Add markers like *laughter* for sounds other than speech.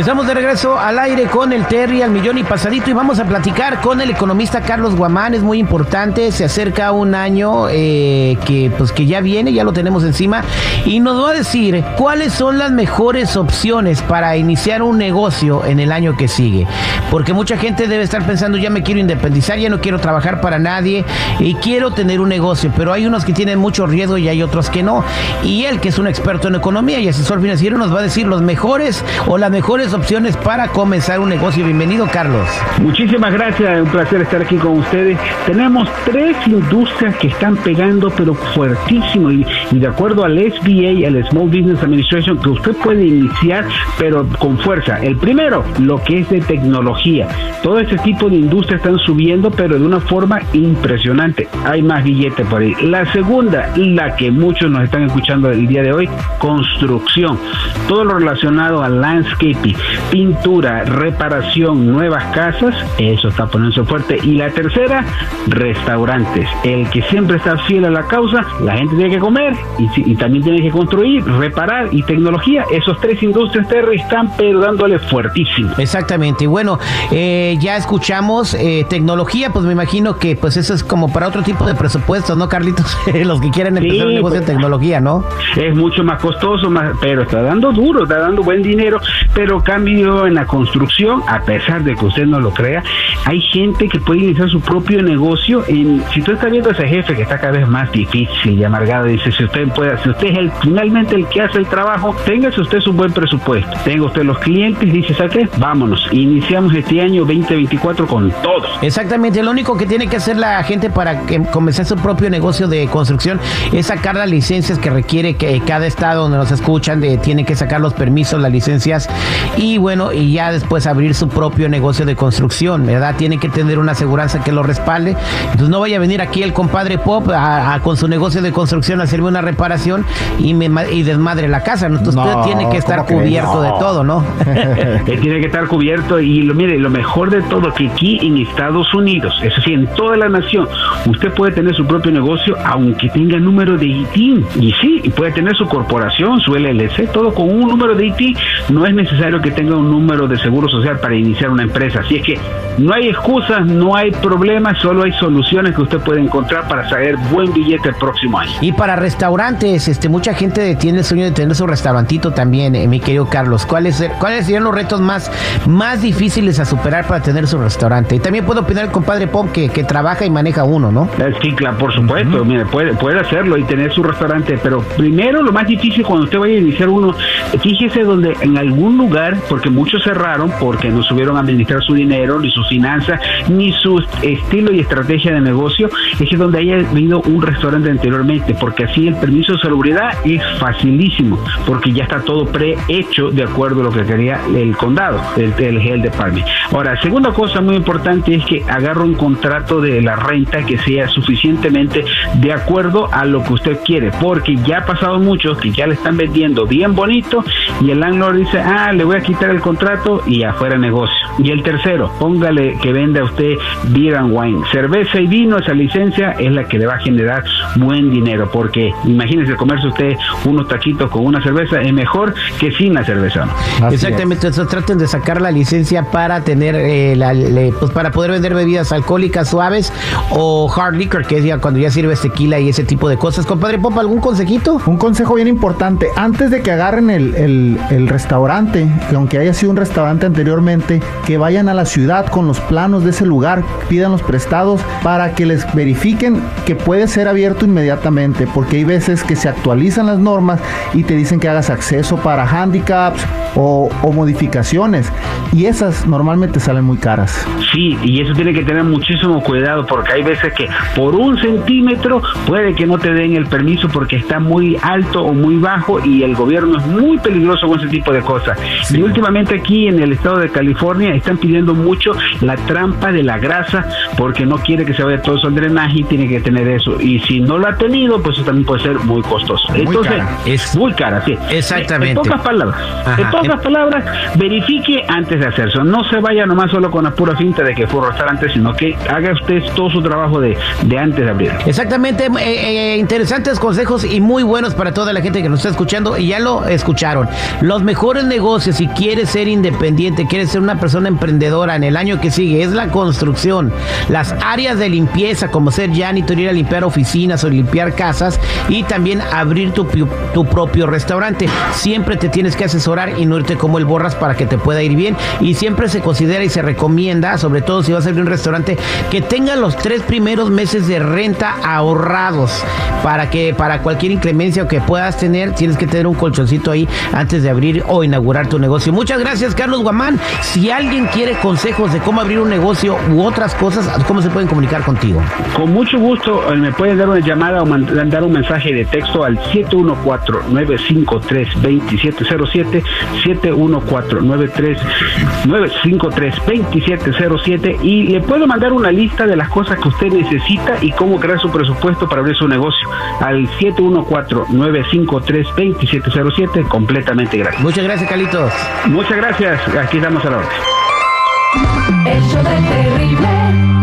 Estamos de regreso al aire con el Terry al millón y pasadito y vamos a platicar con el economista Carlos Guamán. Es muy importante, se acerca un año eh, que pues que ya viene, ya lo tenemos encima y nos va a decir cuáles son las mejores opciones para iniciar un negocio en el año que sigue. Porque mucha gente debe estar pensando ya me quiero independizar, ya no quiero trabajar para nadie y quiero tener un negocio, pero hay unos que tienen mucho riesgo y hay otros que no. Y él que es un experto en economía y asesor financiero nos va a decir los mejores o las mejores opciones para comenzar un negocio. Bienvenido, Carlos. Muchísimas gracias, un placer estar aquí con ustedes. Tenemos tres industrias que están pegando, pero fuertísimo. Y, de acuerdo al SBA, al Small Business Administration, que usted puede iniciar, pero con fuerza. El primero, lo que es de tecnología. Todo este tipo de industrias están subiendo, pero de una forma impresionante. Hay más billetes por ahí. La segunda, la que muchos nos están escuchando el día de hoy, construcción. Todo lo relacionado al landscaping, pintura, reparación, nuevas casas, eso está poniéndose fuerte. Y la tercera, restaurantes. El que siempre está fiel a la causa, la gente tiene que comer y, también tiene que construir, reparar y tecnología. Esos tres industrias Terry están pero dándole fuertísimo. Exactamente. Y bueno, eh, ya escuchamos eh, tecnología, pues me imagino que pues eso es como para otro tipo de presupuestos, ¿no, Carlitos? *laughs* Los que quieren empezar un negocio de pues, tecnología, ¿no? Es mucho más costoso, más, pero está dando duro, está dando buen dinero, pero cambio en la construcción, a pesar de que usted no lo crea, hay gente que puede iniciar su propio negocio. En, si usted está viendo a ese jefe que está cada vez más difícil y amargado, dice, si usted puede, si usted es el, finalmente el que hace el trabajo, téngase usted su buen presupuesto, tenga usted los clientes, dice, ¿sabe? Vámonos, iniciamos este año 2024 con todo. Exactamente, lo único que tiene que hacer la gente para que comenzar su propio negocio de construcción es sacar las licencias que requiere que cada estado donde nos escuchan tiene que sacar los permisos, las licencias y bueno, y ya después abrir su propio negocio de construcción, ¿verdad? Tiene que tener una aseguranza que lo respalde. Entonces no vaya a venir aquí el compadre Pop con su negocio de construcción a hacerme una reparación y, me, y desmadre la casa. Entonces usted tiene que estar cubierto de todo, ¿no? *laughs* tiene que estar cubierto y lo mire, lo mejor de todo que aquí en Estados Unidos, eso sí, en toda la nación, usted puede tener su propio negocio aunque tenga número de ITIN. Y sí, puede tener su corporación, su LLC, todo con un número de IT. No es necesario que tenga un número de seguro social para iniciar una empresa. Así es que no hay excusas, no hay problemas, solo hay soluciones que usted puede encontrar para saber buen billete el próximo año. Y para restaurantes, este, mucha gente tiene el sueño de tener su restaurantito también, eh, mi querido Carlos. ¿Cuáles, ¿Cuáles serían los retos más, más difíciles a superar para tener su restaurante? Y también puedo opinar el compadre Pop que, que trabaja y maneja uno, ¿no? Sí, claro, por supuesto. Mire, puede, puede hacerlo y tener su restaurante, pero primero lo más difícil cuando usted vaya a iniciar uno, fíjese donde en algún lugar, porque muchos cerraron porque no subieron a administrar su dinero, ni sus finanzas, ni su estilo y estrategia de negocio, es que donde haya habido un restaurante anteriormente, porque así el permiso de salubridad es facilísimo, porque ya está todo prehecho de acuerdo a lo que quería el condado, el, el Health Department. Ahora, segunda cosa muy importante es que agarre un contrato de la renta que sea suficientemente de acuerdo a lo que usted quiere, porque ya ha pasado mucho que ya le están vendiendo bien bonito y el landlord dice, ah, le voy a quitar el contrato y afuera negocio. Y el tercero, póngale que venda usted beer and wine, cerveza y vino, esa licencia es la que le va a generar buen dinero, porque imagínese comerse usted unos taquitos con una cerveza es mejor que sin la cerveza. Exactamente, entonces traten de sacar la licencia para tener, eh, la, pues para poder vender bebidas alcohólicas suaves o hard liquor, que es ya cuando ya sirve tequila y ese tipo de cosas. Compadre Pop, ¿algún consejito? Un consejo bien importante, antes de que agarren el, el restaurante, que aunque haya sido un restaurante anteriormente, que vayan a la ciudad con los planos de ese lugar, pidan los prestados para que les verifiquen que puede ser abierto inmediatamente, porque hay veces que se actualizan las normas y te dicen que hagas acceso para handicaps o, modificaciones y esas normalmente salen muy caras. Sí, y eso tiene que tener muchísimo cuidado porque hay veces que por un centímetro puede que no te den el permiso porque está muy alto o muy bajo y el gobierno es muy peligroso con ese tipo de cosas. Y últimamente aquí en el estado de California están pidiendo mucho la trampa de la grasa porque no quiere que se vaya todo al drenaje y tiene que tener eso. Y si no lo ha tenido, pues eso también puede ser muy costoso. Entonces, es muy cara, sí. Exactamente. En, pocas palabras, pocas palabras, verifique antes de hacerse. No se vaya nomás solo con la pura finta de que fue restaurante, sino que haga usted todo su trabajo de, de antes de abrir. Exactamente, eh, eh, interesantes consejos y muy buenos para toda la gente que nos está escuchando y ya lo escucharon. Los mejores negocios, si quieres ser independiente, quieres ser una persona emprendedora en el año que sigue, es la construcción, las áreas de limpieza, como ser janitor, ir a limpiar oficinas o limpiar casas y también abrir tu, tu propio restaurante. Siempre te tienes que asesorar y no irte como el borras para que te pueda ir bien. Y siempre se considera y se recomienda, sobre todo si vas a abrir un restaurante, que tenga los tres primeros meses de renta ahorrados para que para cualquier inclemencia que puedas tener, tienes que tener un colchoncito ahí antes de abrir o inaugurar tu negocio. Muchas gracias, Carlos Guamán. Si alguien quiere consejos de cómo abrir un negocio u otras cosas, ¿cómo se pueden comunicar contigo? Con mucho gusto, eh, me pueden dar una llamada o mandar un mensaje de texto al 714-953-2707, 714-953-2707 y le puedo mandar una lista de las cosas que usted necesita y cómo crear su presupuesto para abrir su negocio al 714-953-2707 completamente gratis. Muchas gracias, Calitos. Muchas gracias. Aquí estamos a la orden. El show del terrible.